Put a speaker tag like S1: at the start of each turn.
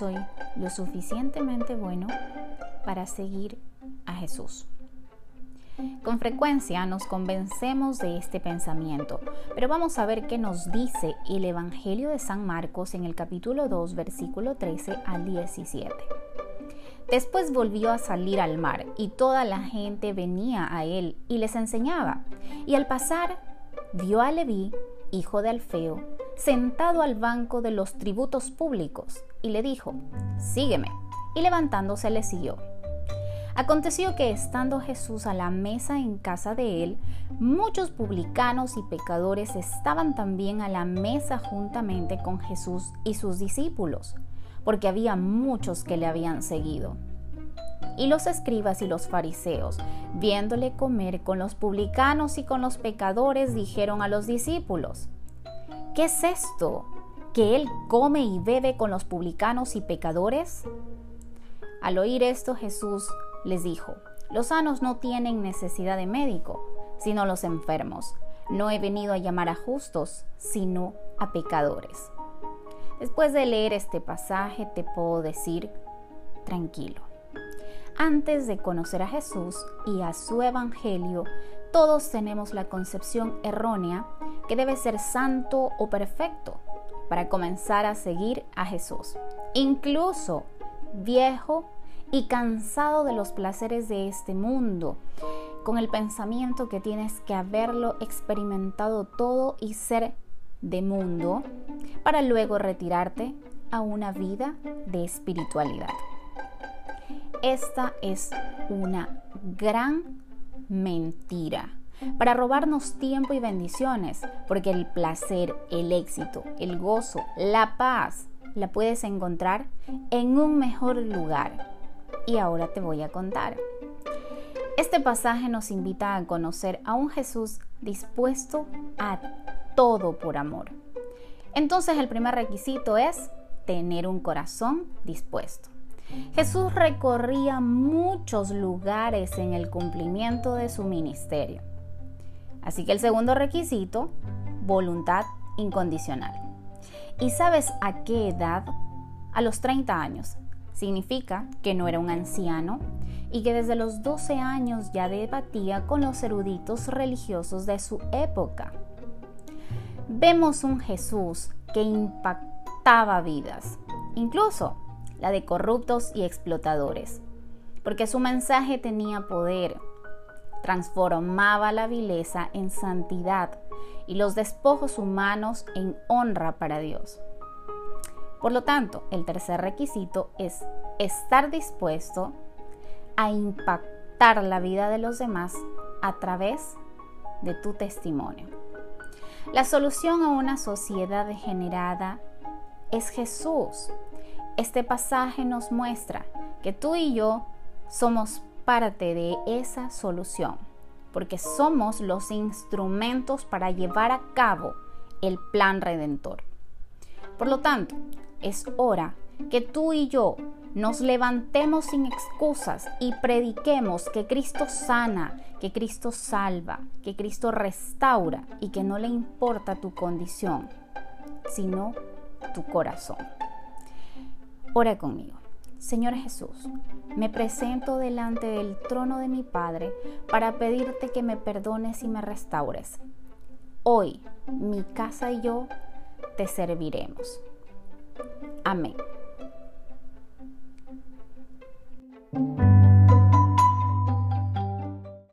S1: soy lo suficientemente bueno para seguir a Jesús. Con frecuencia nos convencemos de este pensamiento, pero vamos a ver qué nos dice el Evangelio de San Marcos en el capítulo 2, versículo 13 al 17. Después volvió a salir al mar y toda la gente venía a él y les enseñaba. Y al pasar, vio a Leví, hijo de Alfeo, sentado al banco de los tributos públicos y le dijo, sígueme. Y levantándose le siguió. Aconteció que estando Jesús a la mesa en casa de él, muchos publicanos y pecadores estaban también a la mesa juntamente con Jesús y sus discípulos, porque había muchos que le habían seguido. Y los escribas y los fariseos, viéndole comer con los publicanos y con los pecadores, dijeron a los discípulos, ¿qué es esto? ¿Que él come y bebe con los publicanos y pecadores? Al oír esto Jesús les dijo, los sanos no tienen necesidad de médico, sino los enfermos. No he venido a llamar a justos, sino a pecadores. Después de leer este pasaje te puedo decir, tranquilo. Antes de conocer a Jesús y a su Evangelio, todos tenemos la concepción errónea que debe ser santo o perfecto para comenzar a seguir a Jesús. Incluso viejo y cansado de los placeres de este mundo, con el pensamiento que tienes que haberlo experimentado todo y ser de mundo, para luego retirarte a una vida de espiritualidad. Esta es una gran mentira para robarnos tiempo y bendiciones, porque el placer, el éxito, el gozo, la paz, la puedes encontrar en un mejor lugar y ahora te voy a contar. Este pasaje nos invita a conocer a un Jesús dispuesto a todo por amor. Entonces el primer requisito es tener un corazón dispuesto. Jesús recorría muchos lugares en el cumplimiento de su ministerio. Así que el segundo requisito, voluntad incondicional. ¿Y sabes a qué edad? A los 30 años. Significa que no era un anciano y que desde los 12 años ya debatía con los eruditos religiosos de su época. Vemos un Jesús que impactaba vidas, incluso la de corruptos y explotadores, porque su mensaje tenía poder, transformaba la vileza en santidad y los despojos humanos en honra para Dios. Por lo tanto, el tercer requisito es estar dispuesto a impactar la vida de los demás a través de tu testimonio. La solución a una sociedad degenerada es Jesús. Este pasaje nos muestra que tú y yo somos parte de esa solución, porque somos los instrumentos para llevar a cabo el plan redentor. Por lo tanto, es hora que tú y yo nos levantemos sin excusas y prediquemos que Cristo sana, que Cristo salva, que Cristo restaura y que no le importa tu condición, sino tu corazón. Ora conmigo. Señor Jesús, me presento delante del trono de mi Padre para pedirte que me perdones y me restaures. Hoy mi casa y yo te serviremos. Amém.